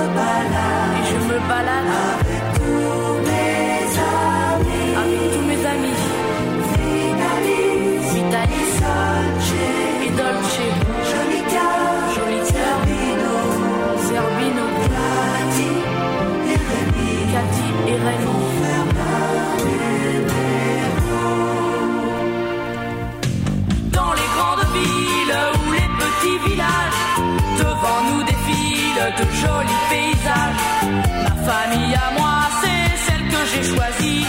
et je me balade de jolis paysages. Ma famille à moi, c'est celle que j'ai choisie,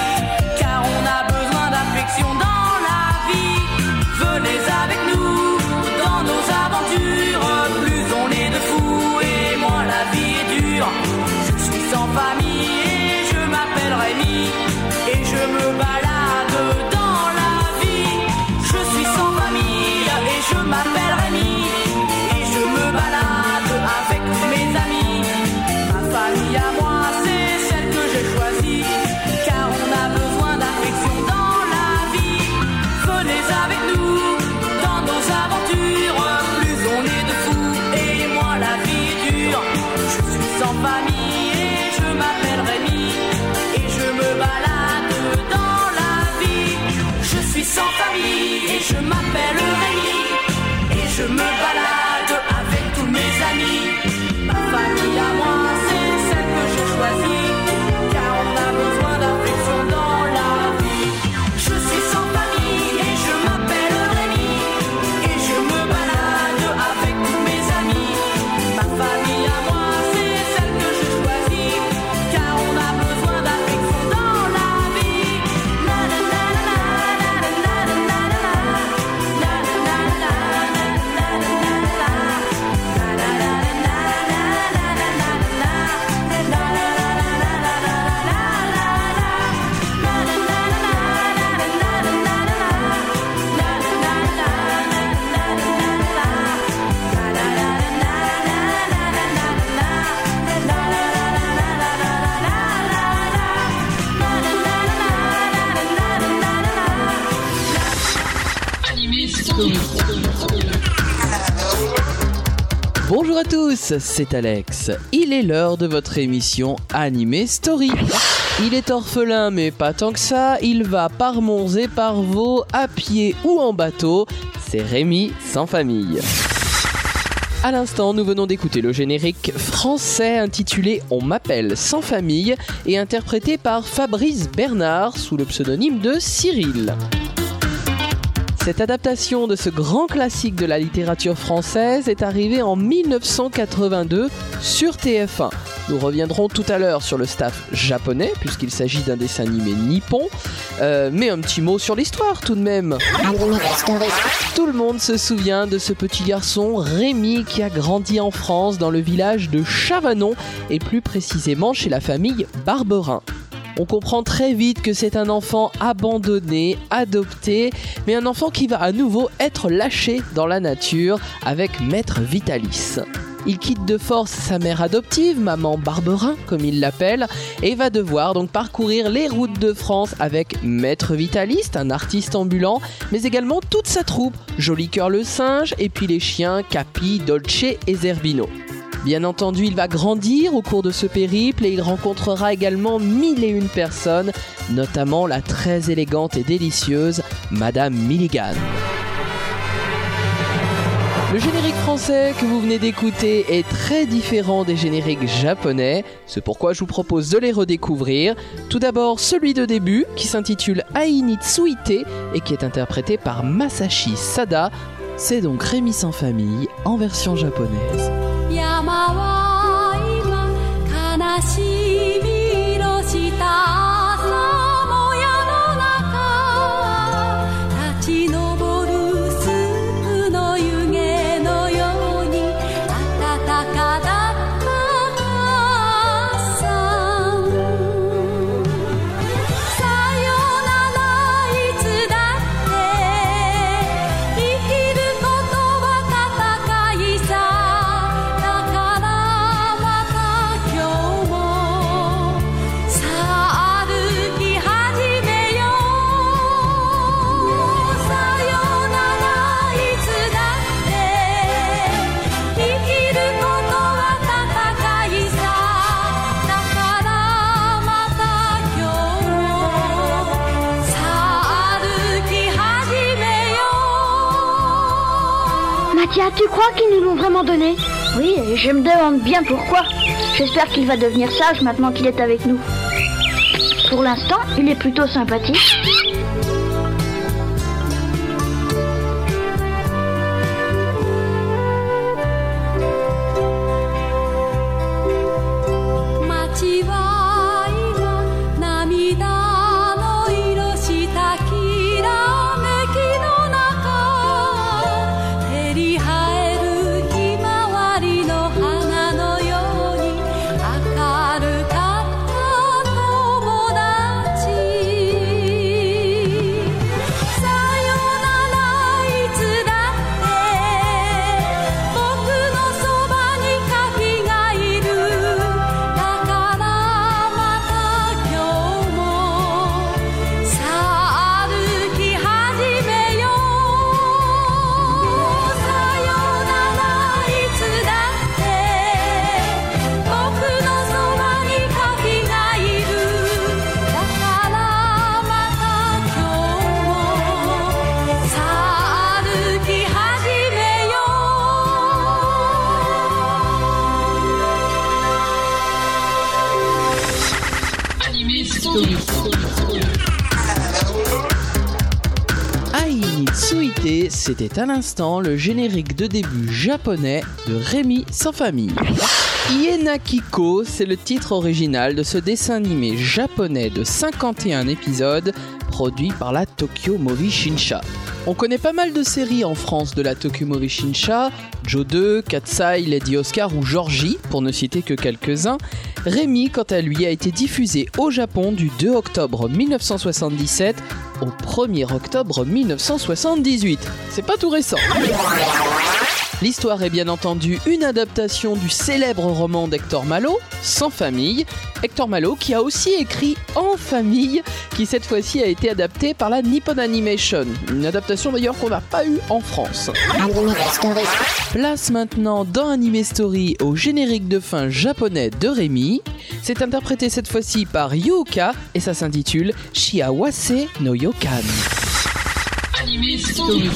c'est Alex. Il est l'heure de votre émission Animé Story. Il est orphelin, mais pas tant que ça. Il va par Mons et par Vaux, à pied ou en bateau. C'est Rémi sans famille. À l'instant, nous venons d'écouter le générique français intitulé On m'appelle sans famille et interprété par Fabrice Bernard sous le pseudonyme de Cyril. Cette adaptation de ce grand classique de la littérature française est arrivée en 1982 sur TF1. Nous reviendrons tout à l'heure sur le staff japonais, puisqu'il s'agit d'un dessin animé nippon. Euh, mais un petit mot sur l'histoire tout de même. Tout le monde se souvient de ce petit garçon Rémi qui a grandi en France dans le village de Chavanon et plus précisément chez la famille Barberin. On comprend très vite que c'est un enfant abandonné, adopté, mais un enfant qui va à nouveau être lâché dans la nature avec Maître Vitalis. Il quitte de force sa mère adoptive, maman Barberin comme il l'appelle, et va devoir donc parcourir les routes de France avec Maître Vitaliste, un artiste ambulant, mais également toute sa troupe, Joli Cœur le singe, et puis les chiens Capi, Dolce et Zerbino. Bien entendu, il va grandir au cours de ce périple et il rencontrera également mille et une personnes, notamment la très élégante et délicieuse Madame Milligan. Le générique français que vous venez d'écouter est très différent des génériques japonais, c'est pourquoi je vous propose de les redécouvrir. Tout d'abord celui de début qui s'intitule Aini Tsuite et qui est interprété par Masashi Sada. C'est donc Rémi sans famille en version japonaise. 巴西。tu crois qu'ils nous l'ont vraiment donné Oui, et je me demande bien pourquoi. J'espère qu'il va devenir sage maintenant qu'il est avec nous. Pour l'instant, il est plutôt sympathique. C'était à l'instant le générique de début japonais de Rémi sans famille. Ienakiko, c'est le titre original de ce dessin animé japonais de 51 épisodes produit par la Tokyo Movie Shinsha. On connaît pas mal de séries en France de la Tokyo Movie Shinsha, Joe 2, Katsai, Lady Oscar ou Georgie, pour ne citer que quelques-uns. Rémi, quant à lui, a été diffusé au Japon du 2 octobre 1977 au 1er octobre 1978. C'est pas tout récent. L'histoire est bien entendu une adaptation du célèbre roman d'Hector Malo Sans famille. Hector Malot qui a aussi écrit En famille, qui cette fois-ci a été adapté par la Nippon Animation. Une adaptation d'ailleurs qu'on n'a pas eue en France. Place maintenant dans Anime Story au générique de fin japonais de Rémi. C'est interprété cette fois-ci par Yuka et ça s'intitule Shiawase no Yokan. Anime Story.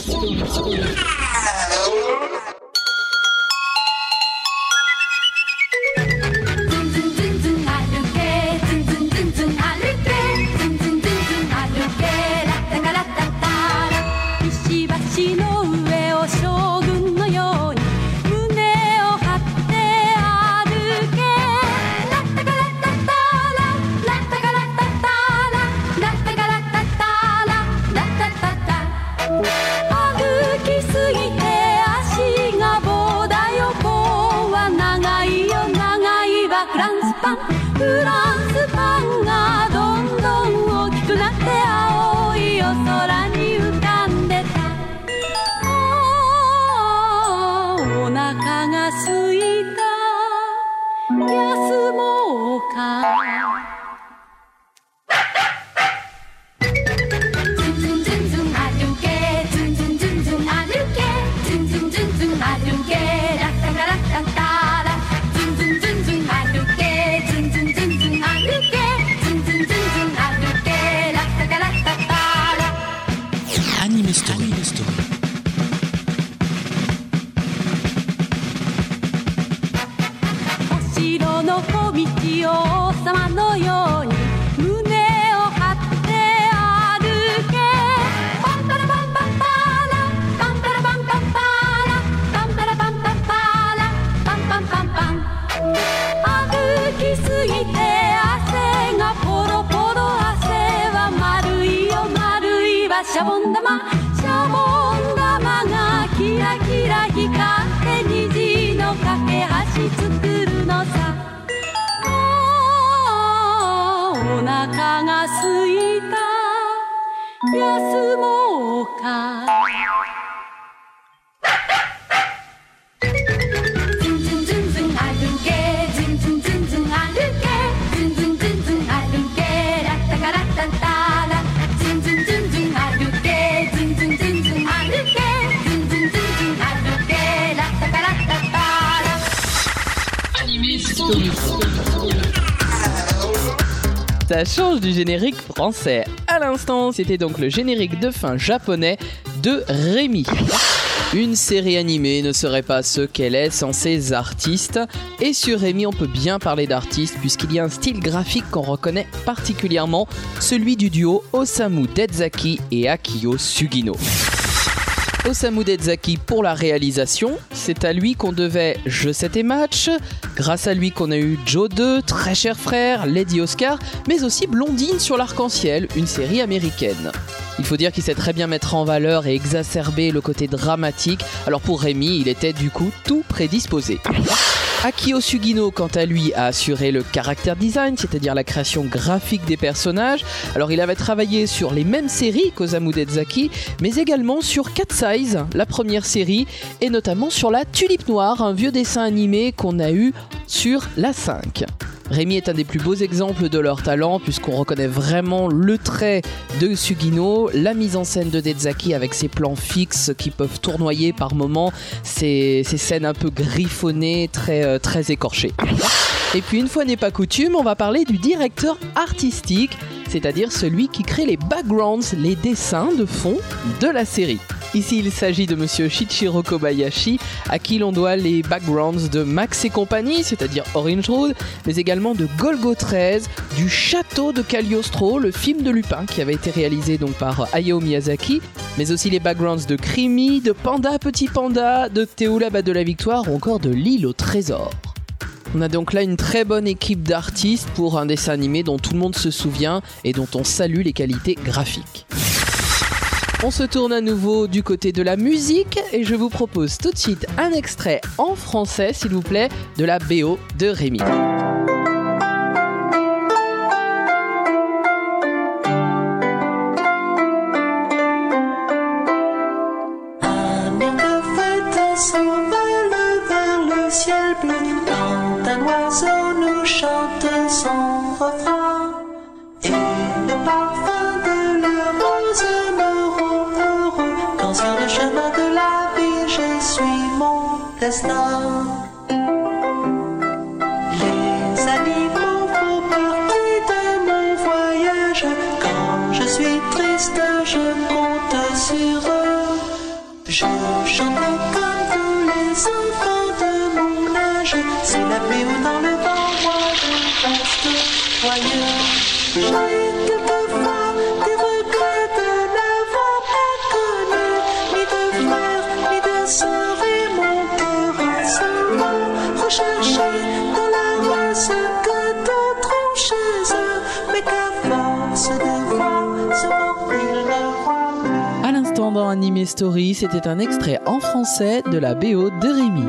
ラ Ça change du générique français. À l'instant, c'était donc le générique de fin japonais de Rémi. Une série animée ne serait pas ce qu'elle est sans ses artistes. Et sur Rémi, on peut bien parler d'artistes puisqu'il y a un style graphique qu'on reconnaît particulièrement, celui du duo Osamu Dezaki et Akio Sugino. Osamu Dezaki pour la réalisation, c'est à lui qu'on devait Je 7 et Match, grâce à lui qu'on a eu Joe 2, Très cher frère, Lady Oscar, mais aussi Blondine sur l'arc-en-ciel, une série américaine. Il faut dire qu'il sait très bien mettre en valeur et exacerber le côté dramatique, alors pour Rémi, il était du coup tout prédisposé. Akio Sugino, quant à lui, a assuré le character design, c'est-à-dire la création graphique des personnages. Alors il avait travaillé sur les mêmes séries qu'Osamu Dezaki, mais également sur Cat Size, la première série, et notamment sur la Tulipe Noire, un vieux dessin animé qu'on a eu sur la 5. Rémi est un des plus beaux exemples de leur talent puisqu'on reconnaît vraiment le trait de Sugino, la mise en scène de Dezaki avec ses plans fixes qui peuvent tournoyer par moments, ces, scènes un peu griffonnées, euh, très écorchées. Et puis une fois n'est pas coutume, on va parler du directeur artistique, c'est-à-dire celui qui crée les backgrounds, les dessins de fond de la série. Ici, il s'agit de monsieur Shichiro Kobayashi, à qui l'on doit les backgrounds de Max et compagnie, c'est-à-dire Orange Road, mais également de Golgo 13, du château de Cagliostro, le film de Lupin qui avait été réalisé donc par Hayao Miyazaki, mais aussi les backgrounds de Crimi, de Panda Petit Panda, de Théoula de la Victoire ou encore de l'île au trésor. On a donc là une très bonne équipe d'artistes pour un dessin animé dont tout le monde se souvient et dont on salue les qualités graphiques. On se tourne à nouveau du côté de la musique et je vous propose tout de suite un extrait en français, s'il vous plaît, de la BO de Rémi. Son refrain. Et Les animaux font partie de mon voyage. Quand je suis triste, je compte sur eux. Je chante comme tous les enfants de mon âge. C'est la pluie ou dans le vent, moi je reste joyeux. Story, c'était un extrait en français de la BO de Rémi.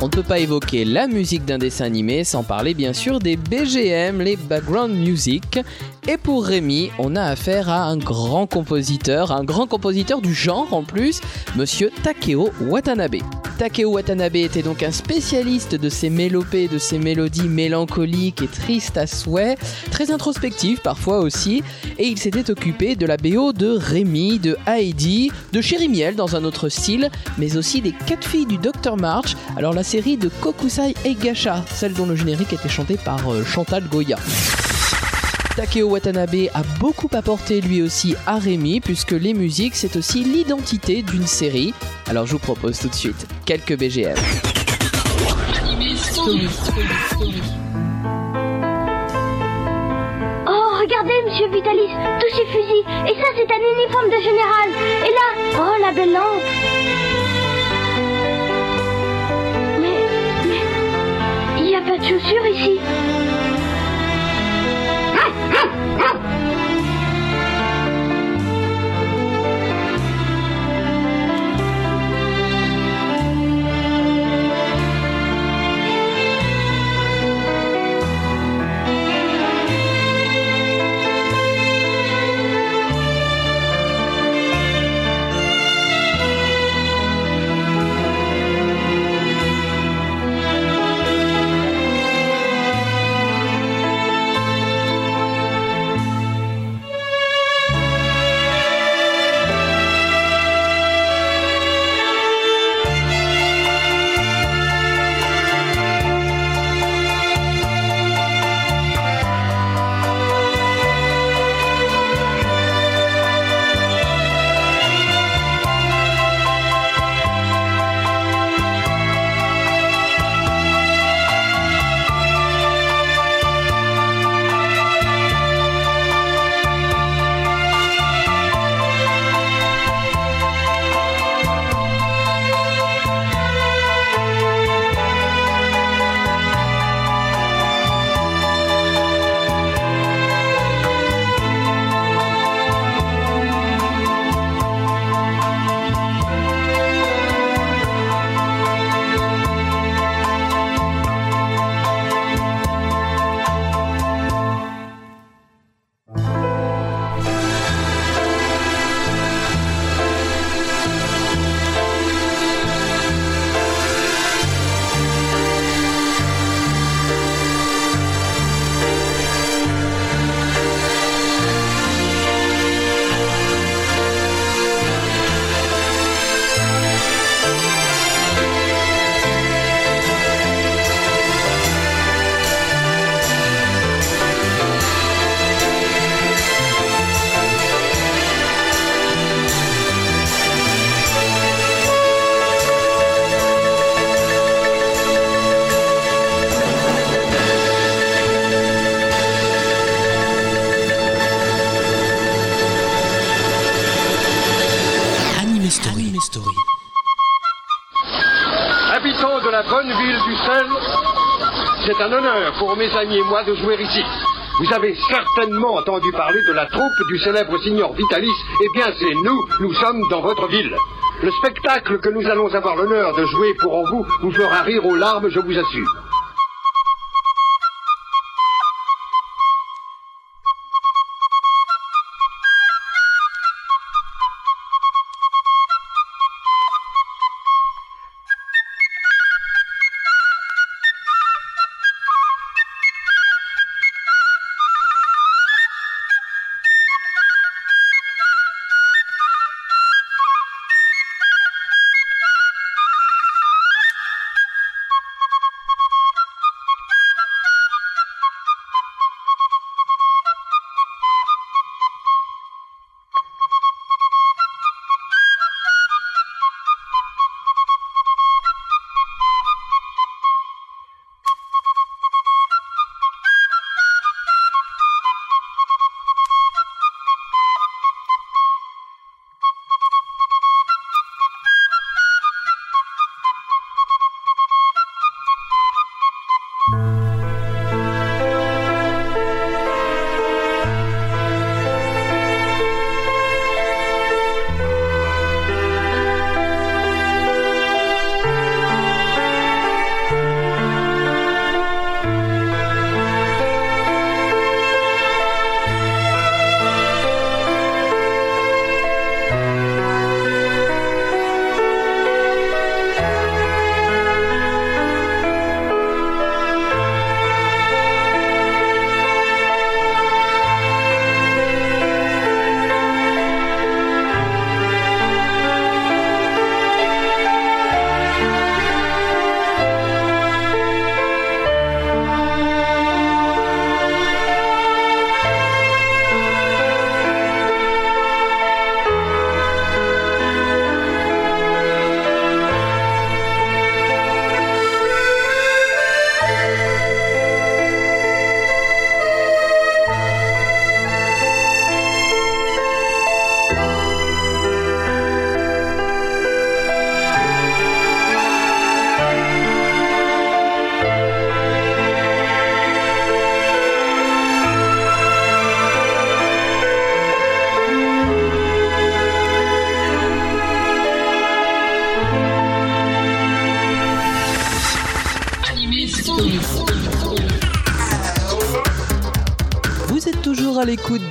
On ne peut pas évoquer la musique d'un dessin animé sans parler bien sûr des BGM, les background music. Et pour Rémi, on a affaire à un grand compositeur, un grand compositeur du genre en plus, monsieur Takeo Watanabe. Takeo Watanabe était donc un spécialiste de ces mélopées, de ces mélodies mélancoliques et tristes à souhait, très introspectives parfois aussi, et il s'était occupé de la BO de Rémi, de Heidi, de Chéri Miel dans un autre style, mais aussi des quatre filles du Dr March, alors la série de Kokusai Eigasha, celle dont le générique était chanté par euh, Chantal Goya. Takeo Watanabe a beaucoup apporté lui aussi à Rémi, puisque les musiques, c'est aussi l'identité d'une série. Alors je vous propose tout de suite quelques BGM. Oh, regardez, monsieur Vitalis, tous ces fusils. Et ça, c'est un uniforme de général. Et là, oh, la belle lampe. Mais, mais, il n'y a pas de chaussures ici. Ah! Ah! Ah! Mes amis et de jouer ici. Vous avez certainement entendu parler de la troupe du célèbre signor Vitalis. Eh bien, c'est nous, nous sommes dans votre ville. Le spectacle que nous allons avoir l'honneur de jouer pour vous vous fera rire aux larmes, je vous assure.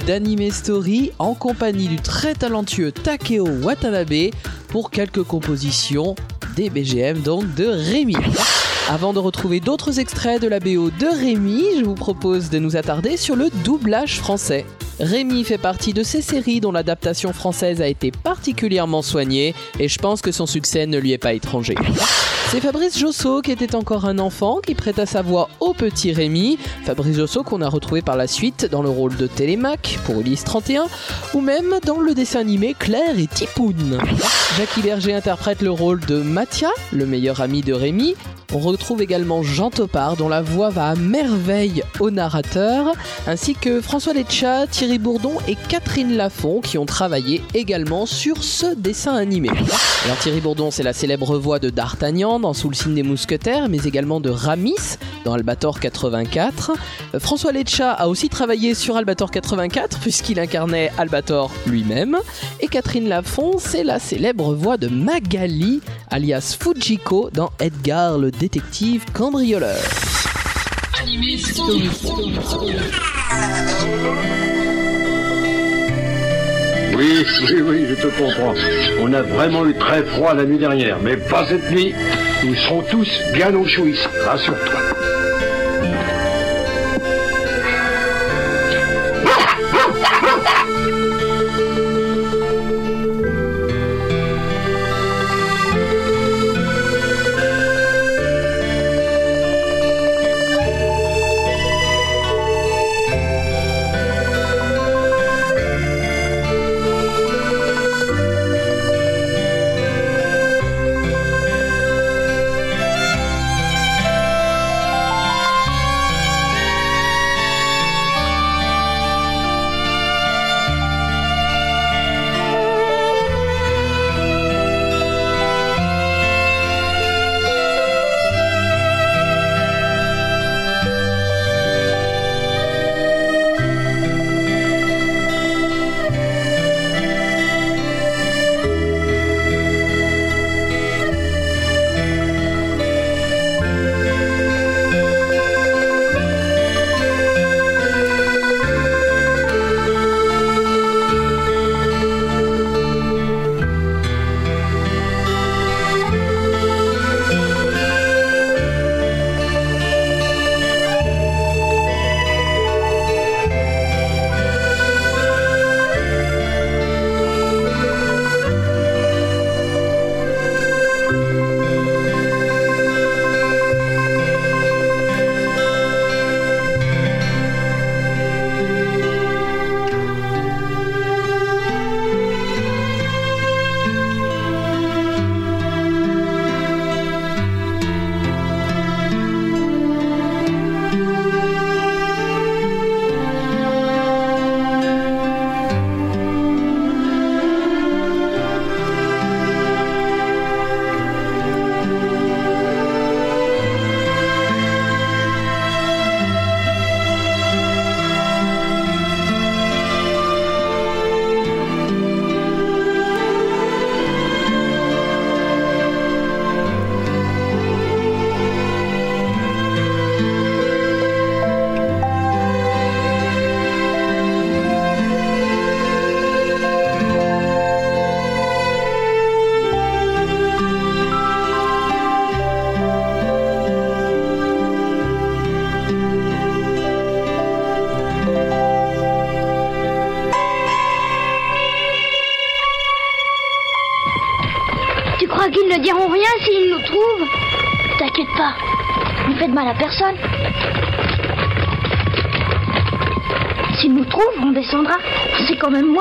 d'Anime Story en compagnie du très talentueux Takeo Watanabe pour quelques compositions des BGM donc de Rémi. Avant de retrouver d'autres extraits de la BO de Rémi, je vous propose de nous attarder sur le doublage français. Rémi fait partie de ces séries dont l'adaptation française a été particulièrement soignée et je pense que son succès ne lui est pas étranger. C'est Fabrice Josso qui était encore un enfant qui prêta sa voix au petit Rémi. Fabrice Josso qu'on a retrouvé par la suite dans le rôle de Télémac pour Ulysse 31 ou même dans le dessin animé Claire et Tipoun. Jacques Berger interprète le rôle de Mathia, le meilleur ami de Rémi. On retrouve également Jean Topard dont la voix va à merveille au narrateur, ainsi que François Lecha, Thierry Bourdon et Catherine Lafont qui ont travaillé également sur ce dessin animé. Alors Thierry Bourdon c'est la célèbre voix de D'Artagnan dans Sous le signe des mousquetaires, mais également de Ramis dans Albator 84. Euh, François Lecha a aussi travaillé sur Albator 84 puisqu'il incarnait Albator lui-même. Et Catherine Lafont, c'est la célèbre voix de Magali, alias Fujiko, dans Edgar le détective cambrioleur. Oui, oui, oui, je te comprends. On a vraiment eu très froid la nuit dernière, mais pas cette nuit. Nous serons tous bien au chaud ici, rassure-toi.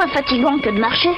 Fatigant que de marcher.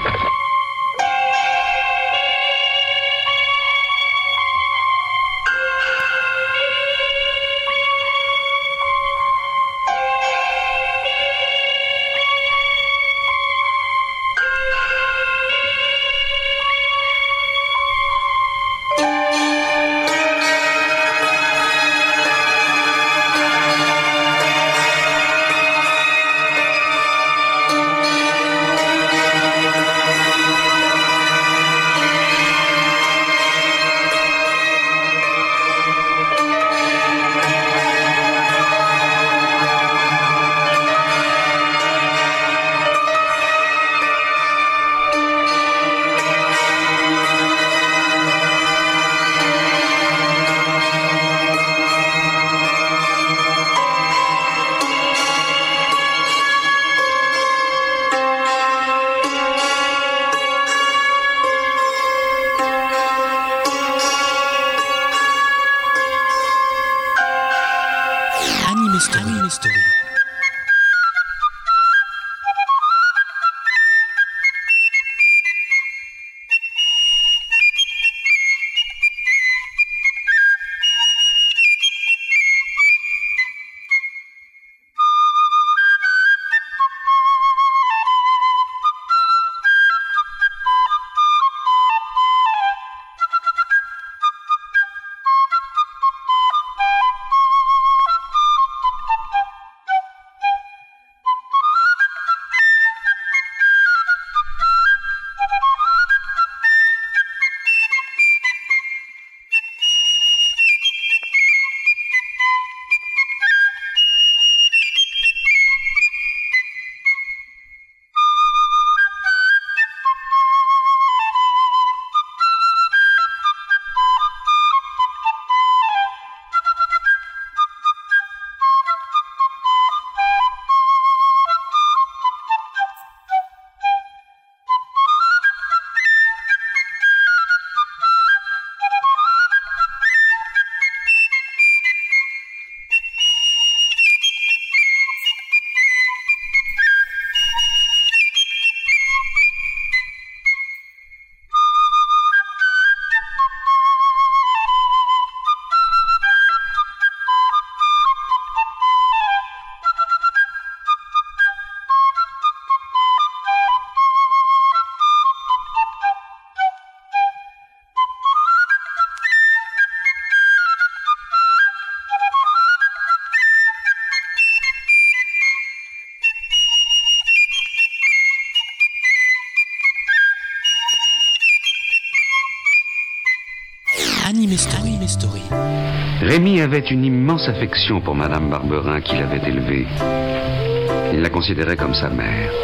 Anime. Rémi avait une immense affection pour Madame Barberin qui l'avait élevée. Il la considérait comme sa mère.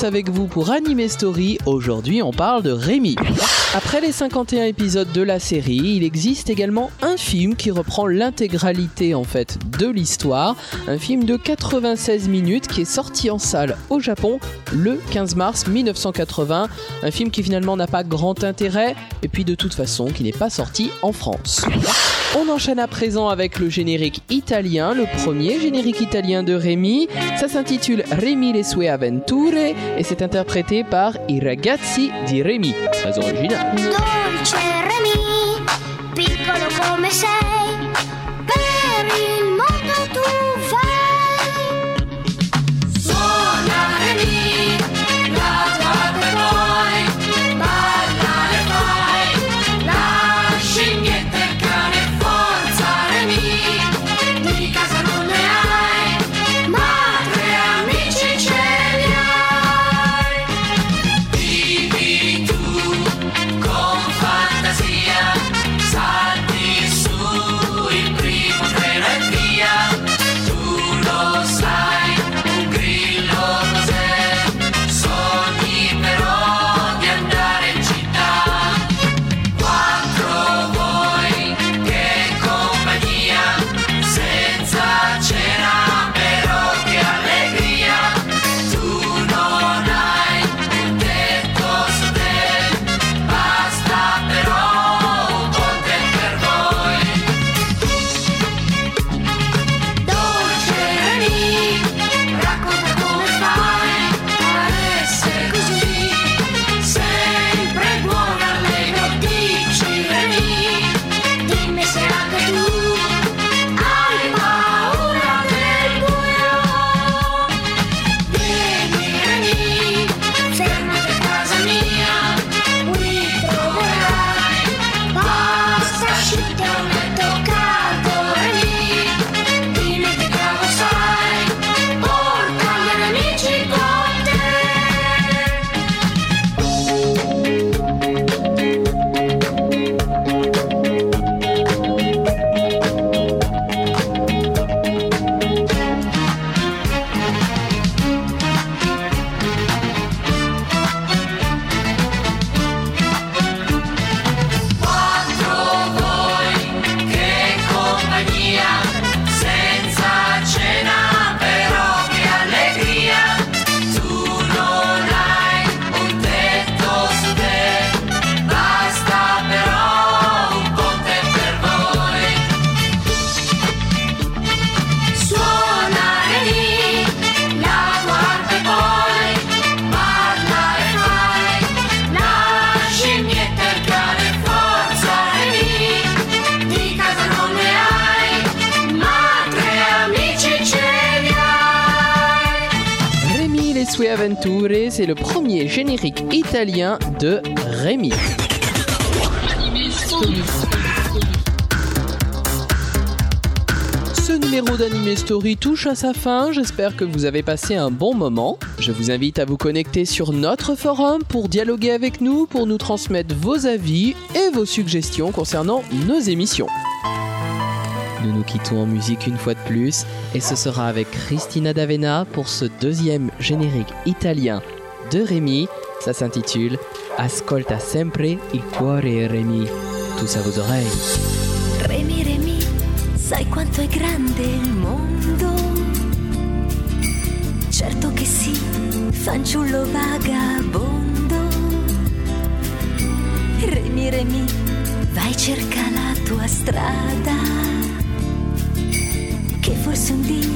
Avec vous pour Anime Story. Aujourd'hui, on parle de Rémi. Après les 51 épisodes de la série, il existe également un film qui reprend l'intégralité en fait de l'histoire, un film de 96 minutes qui est sorti en salle au Japon le 15 mars 1980, un film qui finalement n'a pas grand intérêt et puis de toute façon qui n'est pas sorti en France. On enchaîne à présent avec le générique italien, le premier générique italien de Rémi. Ça s'intitule Rémi le sue avventure et c'est interprété par I ragazzi di Rémi. Très original. Dolce Remy, piccolo come italien de Rémi. Ce numéro d'Anime Story touche à sa fin, j'espère que vous avez passé un bon moment. Je vous invite à vous connecter sur notre forum pour dialoguer avec nous, pour nous transmettre vos avis et vos suggestions concernant nos émissions. Nous nous quittons en musique une fois de plus et ce sera avec Christina D'Avena pour ce deuxième générique italien de Rémi. Ça s'intitule Ascolta sempre il cuore Rémi. Tous à vos oreilles. Remi, Remi, sai quanto è grande il mondo? Certo che sì, fanciullo vagabondo. Remi, Remi, vai cerca la tua strada. Che forse un dì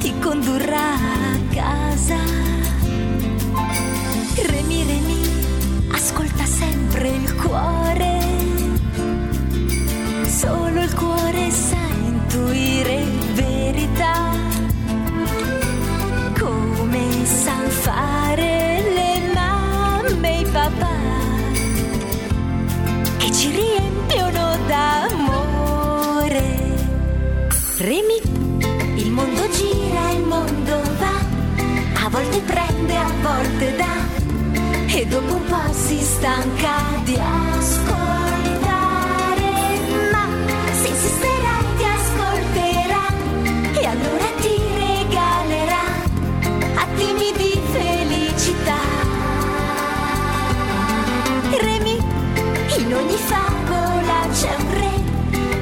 ti condurrà a casa. Remi, Remi, ascolta sempre il cuore. Solo il cuore sa intuire verità, come san fare le mamme e i papà, che ci riempiono d'amore. Remi, il mondo gira, il mondo va, a volte prende, a volte dà, e dopo un po' si stanca di ascoltare, ma se insisterai ti ascolterà e allora ti regalerà attimi di felicità. Remi, c'è un re,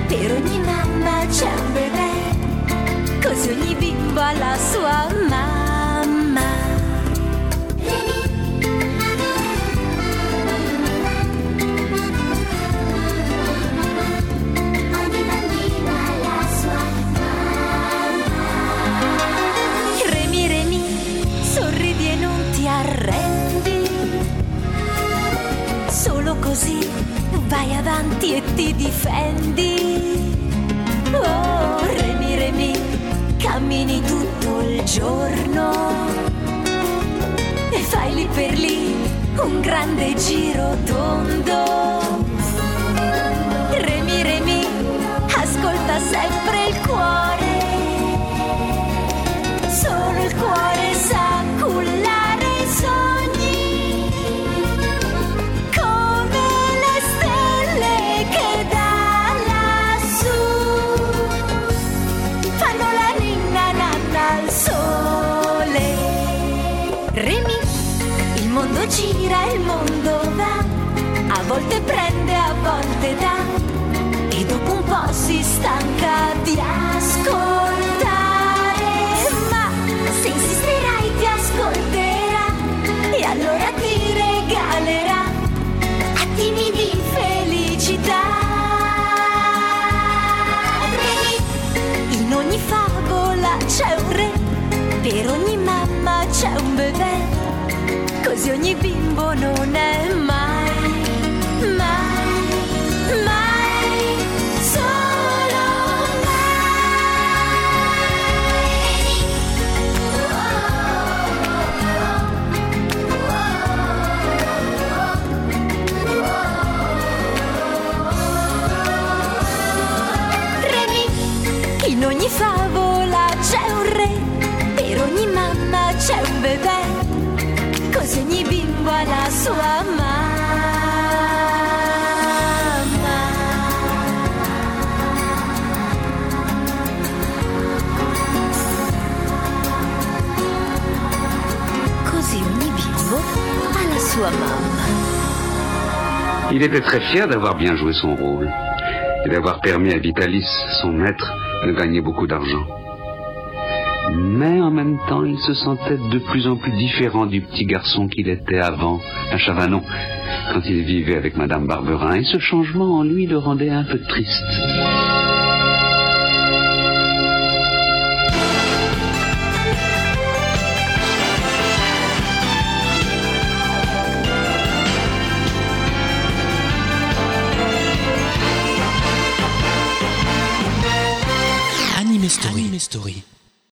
per ogni mamma c'è un bebè, così ogni bimbo ha la sua mamma. Avanti e ti difendi. Oh, remi, remi, cammini tutto il giorno. E fai lì per lì un grande giro tondo. Remi, remi, ascolta sempre gira, il mondo va, a volte prende, a volte dà. E dopo un po' si stanca di ascoltare. Ma se insisterai ti ascolterà e allora ti regalerà attimi di felicità. Remi, in ogni favola c'è un re, per ogni mamma c'è un bebè, così ogni bimbo non è mai, ogni sua mamma. Il était très fier d'avoir bien joué son rôle et d'avoir permis à Vitalis, son maître, de gagner beaucoup d'argent. Mais en même temps, il se sentait de plus en plus différent du petit garçon qu'il était avant, à Chavanon, quand il vivait avec Madame Barberin, et ce changement en lui le rendait un peu triste. Anime Story. Anime Story.